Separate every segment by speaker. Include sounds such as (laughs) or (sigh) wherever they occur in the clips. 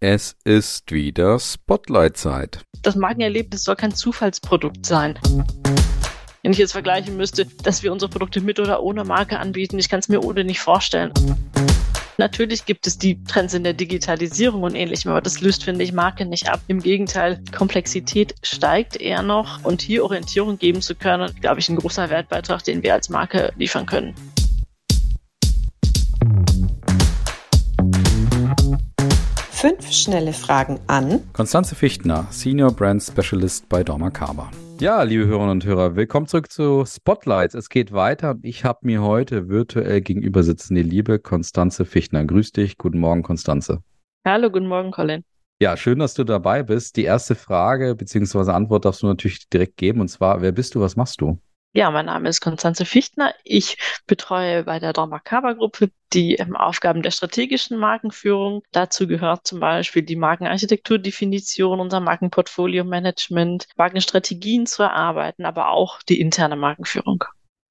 Speaker 1: Es ist wieder Spotlight-Zeit.
Speaker 2: Das Markenerlebnis soll kein Zufallsprodukt sein. Wenn ich jetzt vergleichen müsste, dass wir unsere Produkte mit oder ohne Marke anbieten, ich kann es mir ohne nicht vorstellen. Natürlich gibt es die Trends in der Digitalisierung und ähnlichem, aber das löst, finde ich, Marke nicht ab. Im Gegenteil, Komplexität steigt eher noch und hier Orientierung geben zu können, glaube ich, ein großer Wertbeitrag, den wir als Marke liefern können.
Speaker 3: Fünf schnelle Fragen an
Speaker 1: Konstanze Fichtner, Senior Brand Specialist bei Dormakaba. Ja, liebe Hörerinnen und Hörer, willkommen zurück zu Spotlights. Es geht weiter. Ich habe mir heute virtuell gegenüber sitzen die liebe Konstanze Fichtner. Grüß dich. Guten Morgen, Konstanze.
Speaker 2: Hallo, guten Morgen, Colin.
Speaker 1: Ja, schön, dass du dabei bist. Die erste Frage bzw. Antwort darfst du natürlich direkt geben. Und zwar, wer bist du, was machst du?
Speaker 2: Ja, mein Name ist Konstanze Fichtner. Ich betreue bei der Dormakaba Gruppe die ähm, Aufgaben der strategischen Markenführung. Dazu gehört zum Beispiel die Markenarchitekturdefinition, unser Markenportfolio-Management, Markenstrategien zu erarbeiten, aber auch die interne Markenführung.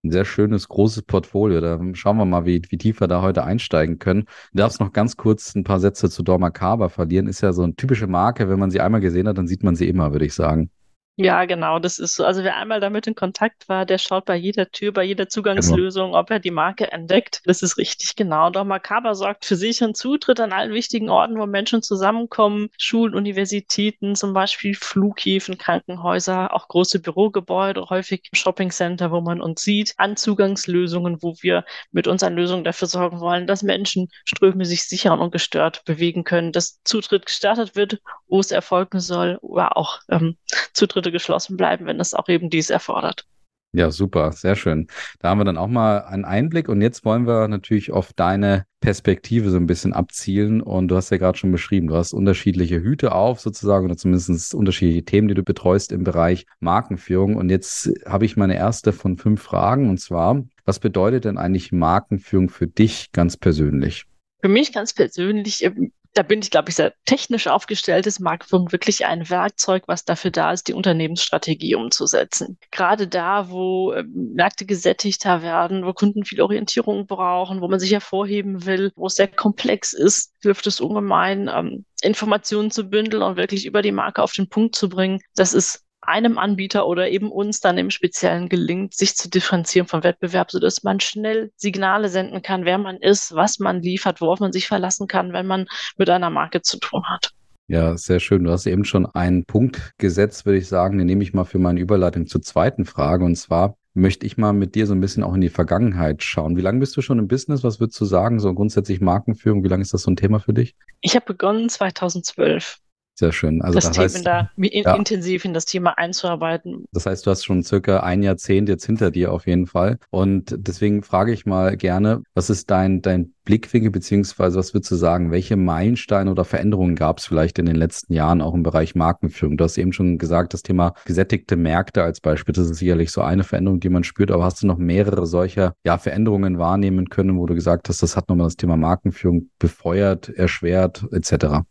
Speaker 1: Ein sehr schönes, großes Portfolio. Da schauen wir mal, wie, wie tief wir da heute einsteigen können. Du darfst noch ganz kurz ein paar Sätze zu Dormakaba verlieren. Ist ja so eine typische Marke. Wenn man sie einmal gesehen hat, dann sieht man sie immer, würde ich sagen.
Speaker 2: Ja, genau, das ist so. Also wer einmal damit in Kontakt war, der schaut bei jeder Tür, bei jeder Zugangslösung, ob er die Marke entdeckt. Das ist richtig genau. Doch Makaba sorgt für sicheren Zutritt an allen wichtigen Orten, wo Menschen zusammenkommen. Schulen, Universitäten, zum Beispiel Flughäfen, Krankenhäuser, auch große Bürogebäude, häufig Shoppingcenter, wo man uns sieht, an Zugangslösungen, wo wir mit unseren Lösungen dafür sorgen wollen, dass Menschen Ströme sich sicher und ungestört bewegen können, dass Zutritt gestartet wird, wo es erfolgen soll, oder auch ähm, Zutritt Schritte geschlossen bleiben, wenn es auch eben dies erfordert.
Speaker 1: Ja, super, sehr schön. Da haben wir dann auch mal einen Einblick und jetzt wollen wir natürlich auf deine Perspektive so ein bisschen abzielen und du hast ja gerade schon beschrieben, du hast unterschiedliche Hüte auf sozusagen oder zumindest unterschiedliche Themen, die du betreust im Bereich Markenführung und jetzt habe ich meine erste von fünf Fragen und zwar, was bedeutet denn eigentlich Markenführung für dich ganz persönlich?
Speaker 2: Für mich ganz persönlich ähm, da bin ich, glaube ich, sehr technisch aufgestellt. Ist Marktführung wirklich ein Werkzeug, was dafür da ist, die Unternehmensstrategie umzusetzen. Gerade da, wo äh, Märkte gesättigter werden, wo Kunden viel Orientierung brauchen, wo man sich hervorheben will, wo es sehr komplex ist, hilft es ungemein, ähm, Informationen zu bündeln und wirklich über die Marke auf den Punkt zu bringen. Das ist einem Anbieter oder eben uns dann im Speziellen gelingt, sich zu differenzieren vom Wettbewerb, sodass man schnell Signale senden kann, wer man ist, was man liefert, worauf man sich verlassen kann, wenn man mit einer Marke zu tun hat.
Speaker 1: Ja, sehr schön. Du hast eben schon einen Punkt gesetzt, würde ich sagen. Den nehme ich mal für meine Überleitung zur zweiten Frage. Und zwar möchte ich mal mit dir so ein bisschen auch in die Vergangenheit schauen. Wie lange bist du schon im Business? Was würdest du sagen? So grundsätzlich Markenführung, wie lange ist das so ein Thema für dich?
Speaker 2: Ich habe begonnen 2012.
Speaker 1: Sehr schön.
Speaker 2: Also das, das heißt, Thema da in, ja. intensiv in das Thema einzuarbeiten.
Speaker 1: Das heißt, du hast schon circa ein Jahrzehnt jetzt hinter dir auf jeden Fall. Und deswegen frage ich mal gerne, was ist dein, dein Blickwinkel, beziehungsweise was würdest du sagen, welche Meilensteine oder Veränderungen gab es vielleicht in den letzten Jahren auch im Bereich Markenführung? Du hast eben schon gesagt, das Thema gesättigte Märkte als Beispiel, das ist sicherlich so eine Veränderung, die man spürt, aber hast du noch mehrere solcher ja, Veränderungen wahrnehmen können, wo du gesagt hast, das hat nochmal das Thema Markenführung befeuert, erschwert, etc.?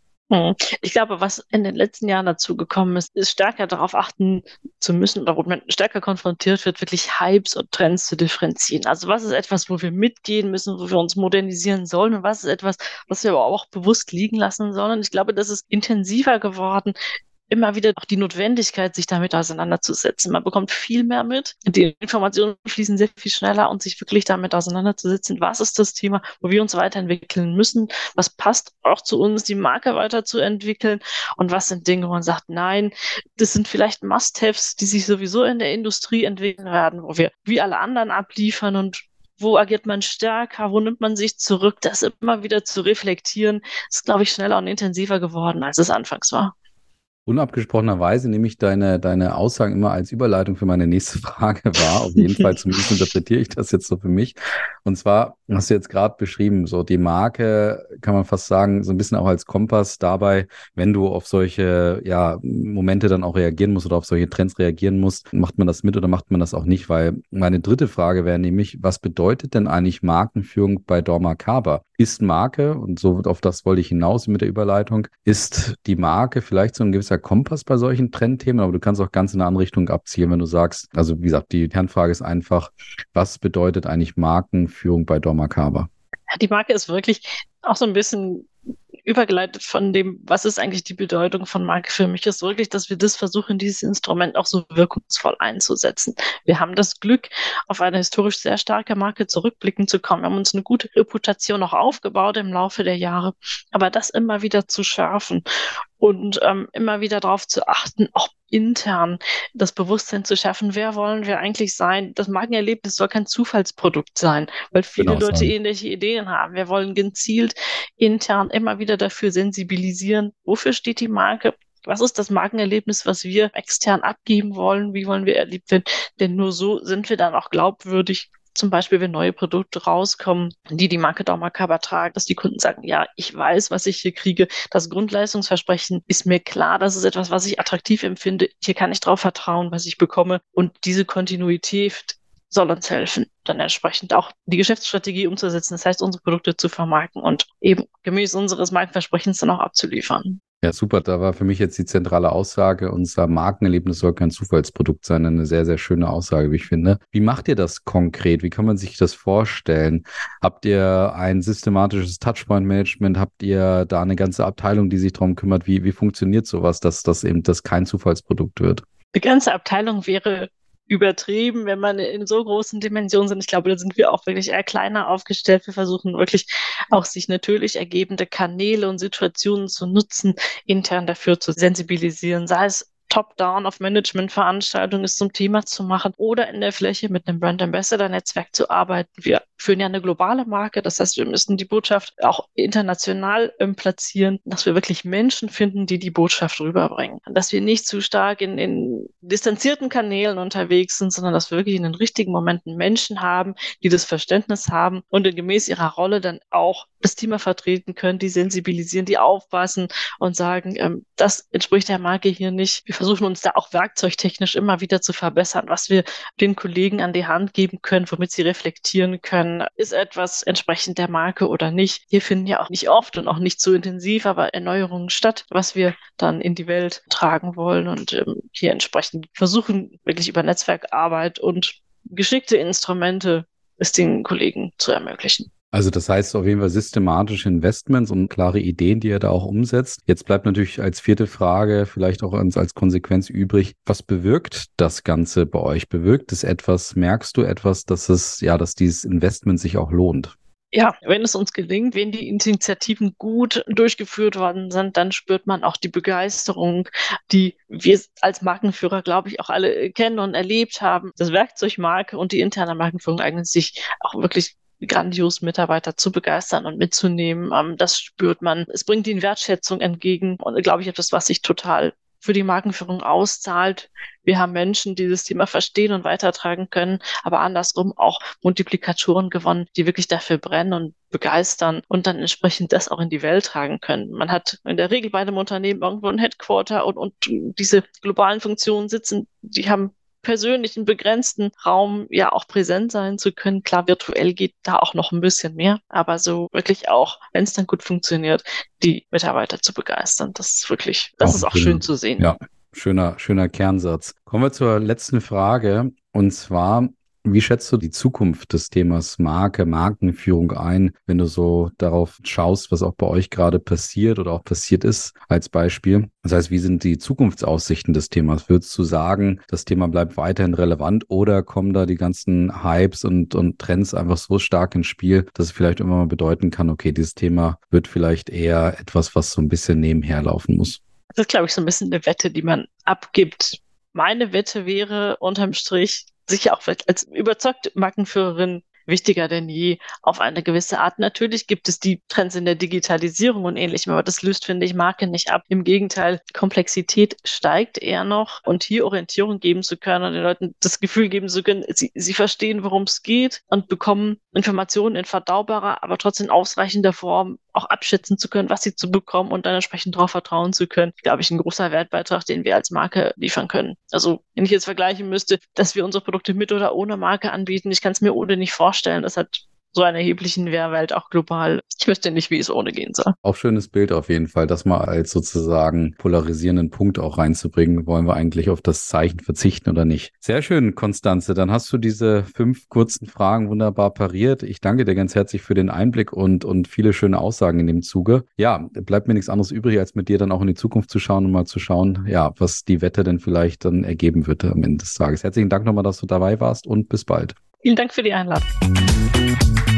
Speaker 2: Ich glaube, was in den letzten Jahren dazu gekommen ist, ist stärker darauf achten zu müssen oder wo man stärker konfrontiert wird, wirklich Hypes und Trends zu differenzieren. Also was ist etwas, wo wir mitgehen müssen, wo wir uns modernisieren sollen und was ist etwas, was wir aber auch bewusst liegen lassen sollen. Ich glaube, das ist intensiver geworden immer wieder auch die Notwendigkeit, sich damit auseinanderzusetzen. Man bekommt viel mehr mit. Die Informationen fließen sehr viel schneller und sich wirklich damit auseinanderzusetzen, was ist das Thema, wo wir uns weiterentwickeln müssen, was passt auch zu uns, die Marke weiterzuentwickeln und was sind Dinge, wo man sagt, nein, das sind vielleicht Must-Haves, die sich sowieso in der Industrie entwickeln werden, wo wir wie alle anderen abliefern und wo agiert man stärker, wo nimmt man sich zurück, das immer wieder zu reflektieren, ist, glaube ich, schneller und intensiver geworden, als es anfangs war.
Speaker 1: Unabgesprochenerweise nehme ich deine, deine Aussagen immer als Überleitung für meine nächste Frage wahr. Auf jeden Fall, (laughs) zumindest interpretiere ich das jetzt so für mich. Und zwar hast du jetzt gerade beschrieben, so die Marke kann man fast sagen, so ein bisschen auch als Kompass dabei, wenn du auf solche ja, Momente dann auch reagieren musst oder auf solche Trends reagieren musst, macht man das mit oder macht man das auch nicht? Weil meine dritte Frage wäre nämlich, was bedeutet denn eigentlich Markenführung bei Dorma Kaba? Ist Marke, und so auf das wollte ich hinaus mit der Überleitung, ist die Marke vielleicht so ein gewisser Kompass bei solchen Trendthemen, aber du kannst auch ganz in eine andere Richtung abzielen, wenn du sagst, also wie gesagt, die Kernfrage ist einfach, was bedeutet eigentlich Markenführung bei Dormakaba?
Speaker 2: Die Marke ist wirklich auch so ein bisschen übergeleitet von dem, was ist eigentlich die Bedeutung von Marke für mich, ist wirklich, dass wir das versuchen, dieses Instrument auch so wirkungsvoll einzusetzen. Wir haben das Glück, auf eine historisch sehr starke Marke zurückblicken zu kommen. Wir haben uns eine gute Reputation auch aufgebaut im Laufe der Jahre, aber das immer wieder zu schärfen und ähm, immer wieder darauf zu achten, auch intern das Bewusstsein zu schaffen, wer wollen wir eigentlich sein. Das Markenerlebnis soll kein Zufallsprodukt sein, weil viele genau Leute sein. ähnliche Ideen haben. Wir wollen gezielt intern immer wieder dafür sensibilisieren, wofür steht die Marke, was ist das Markenerlebnis, was wir extern abgeben wollen? Wie wollen wir erlebt werden? Denn nur so sind wir dann auch glaubwürdig zum Beispiel, wenn neue Produkte rauskommen, die die Marke Daumercover tragen, dass die Kunden sagen, ja, ich weiß, was ich hier kriege. Das Grundleistungsversprechen ist mir klar, das ist etwas, was ich attraktiv empfinde. Hier kann ich darauf vertrauen, was ich bekomme. Und diese Kontinuität soll uns helfen, dann entsprechend auch die Geschäftsstrategie umzusetzen. Das heißt, unsere Produkte zu vermarkten und eben gemäß unseres Markenversprechens dann auch abzuliefern.
Speaker 1: Ja, super. Da war für mich jetzt die zentrale Aussage, unser Markenerlebnis soll kein Zufallsprodukt sein. Eine sehr, sehr schöne Aussage, wie ich finde. Wie macht ihr das konkret? Wie kann man sich das vorstellen? Habt ihr ein systematisches Touchpoint-Management? Habt ihr da eine ganze Abteilung, die sich darum kümmert? Wie, wie funktioniert sowas, dass das eben das kein Zufallsprodukt wird?
Speaker 2: Die ganze Abteilung wäre übertrieben, wenn man in so großen Dimensionen sind. Ich glaube, da sind wir auch wirklich eher kleiner aufgestellt. Wir versuchen wirklich auch sich natürlich ergebende Kanäle und Situationen zu nutzen, intern dafür zu sensibilisieren, sei es Top-Down auf Management-Veranstaltungen zum Thema zu machen oder in der Fläche mit einem Brand Ambassador-Netzwerk zu arbeiten. Wir führen ja eine globale Marke, das heißt, wir müssen die Botschaft auch international ähm, platzieren, dass wir wirklich Menschen finden, die die Botschaft rüberbringen. Dass wir nicht zu stark in, in distanzierten Kanälen unterwegs sind, sondern dass wir wirklich in den richtigen Momenten Menschen haben, die das Verständnis haben und gemäß ihrer Rolle dann auch das Thema vertreten können, die sensibilisieren, die aufpassen und sagen, ähm, das entspricht der Marke hier nicht. Wir versuchen uns da auch werkzeugtechnisch immer wieder zu verbessern, was wir den Kollegen an die Hand geben können, womit sie reflektieren können, ist etwas entsprechend der Marke oder nicht. Hier finden ja auch nicht oft und auch nicht so intensiv, aber Erneuerungen statt, was wir dann in die Welt tragen wollen und ähm, hier entsprechend versuchen, wirklich über Netzwerkarbeit und geschickte Instrumente es den Kollegen zu ermöglichen.
Speaker 1: Also das heißt auf jeden Fall systematische Investments und klare Ideen, die ihr da auch umsetzt. Jetzt bleibt natürlich als vierte Frage vielleicht auch als, als Konsequenz übrig, was bewirkt das Ganze bei euch? Bewirkt es etwas? Merkst du etwas, dass es, ja, dass dieses Investment sich auch lohnt?
Speaker 2: Ja, wenn es uns gelingt, wenn die Initiativen gut durchgeführt worden sind, dann spürt man auch die Begeisterung, die wir als Markenführer, glaube ich, auch alle kennen und erlebt haben. Das Werkzeug Marke und die interne Markenführung eignen sich auch wirklich grandios Mitarbeiter zu begeistern und mitzunehmen. Ähm, das spürt man. Es bringt ihnen Wertschätzung entgegen und glaube ich etwas, was sich total für die Markenführung auszahlt. Wir haben Menschen, die das Thema verstehen und weitertragen können, aber andersrum auch Multiplikatoren gewonnen, die wirklich dafür brennen und begeistern und dann entsprechend das auch in die Welt tragen können. Man hat in der Regel bei einem Unternehmen irgendwo ein Headquarter und, und diese globalen Funktionen sitzen, die haben persönlichen, begrenzten Raum ja auch präsent sein zu können. Klar, virtuell geht da auch noch ein bisschen mehr, aber so wirklich auch, wenn es dann gut funktioniert, die Mitarbeiter zu begeistern. Das ist wirklich, das auch ist auch schön, schön zu sehen.
Speaker 1: Ja, schöner, schöner Kernsatz. Kommen wir zur letzten Frage. Und zwar, wie schätzt du die Zukunft des Themas Marke, Markenführung ein, wenn du so darauf schaust, was auch bei euch gerade passiert oder auch passiert ist, als Beispiel? Das heißt, wie sind die Zukunftsaussichten des Themas? Würdest du sagen, das Thema bleibt weiterhin relevant oder kommen da die ganzen Hypes und, und Trends einfach so stark ins Spiel, dass es vielleicht immer mal bedeuten kann, okay, dieses Thema wird vielleicht eher etwas, was so ein bisschen nebenher laufen muss?
Speaker 2: Das ist, glaube ich, so ein bisschen eine Wette, die man abgibt. Meine Wette wäre unterm Strich, sicher auch als überzeugte Markenführerin wichtiger denn je auf eine gewisse Art. Natürlich gibt es die Trends in der Digitalisierung und ähnlichem, aber das löst, finde ich, Marke nicht ab. Im Gegenteil, Komplexität steigt eher noch und hier Orientierung geben zu können und den Leuten das Gefühl geben zu können, sie, sie verstehen, worum es geht und bekommen Informationen in verdaubarer, aber trotzdem ausreichender Form auch abschätzen zu können, was sie zu bekommen und dann entsprechend darauf vertrauen zu können, glaube ich, ein großer Wertbeitrag, den wir als Marke liefern können. Also, wenn ich jetzt vergleichen müsste, dass wir unsere Produkte mit oder ohne Marke anbieten, ich kann es mir ohne nicht vorstellen. Das hat so einen erheblichen Mehrwert auch global. Ich wüsste nicht, wie es ohne gehen soll.
Speaker 1: Auch schönes Bild auf jeden Fall, das mal als sozusagen polarisierenden Punkt auch reinzubringen. Wollen wir eigentlich auf das Zeichen verzichten oder nicht? Sehr schön, Konstanze. Dann hast du diese fünf kurzen Fragen wunderbar pariert. Ich danke dir ganz herzlich für den Einblick und, und viele schöne Aussagen in dem Zuge. Ja, bleibt mir nichts anderes übrig, als mit dir dann auch in die Zukunft zu schauen und mal zu schauen, ja, was die Wette denn vielleicht dann ergeben wird am Ende des Tages. Herzlichen Dank nochmal, dass du dabei warst und bis bald.
Speaker 2: Vielen Dank für die Einladung. Thank you.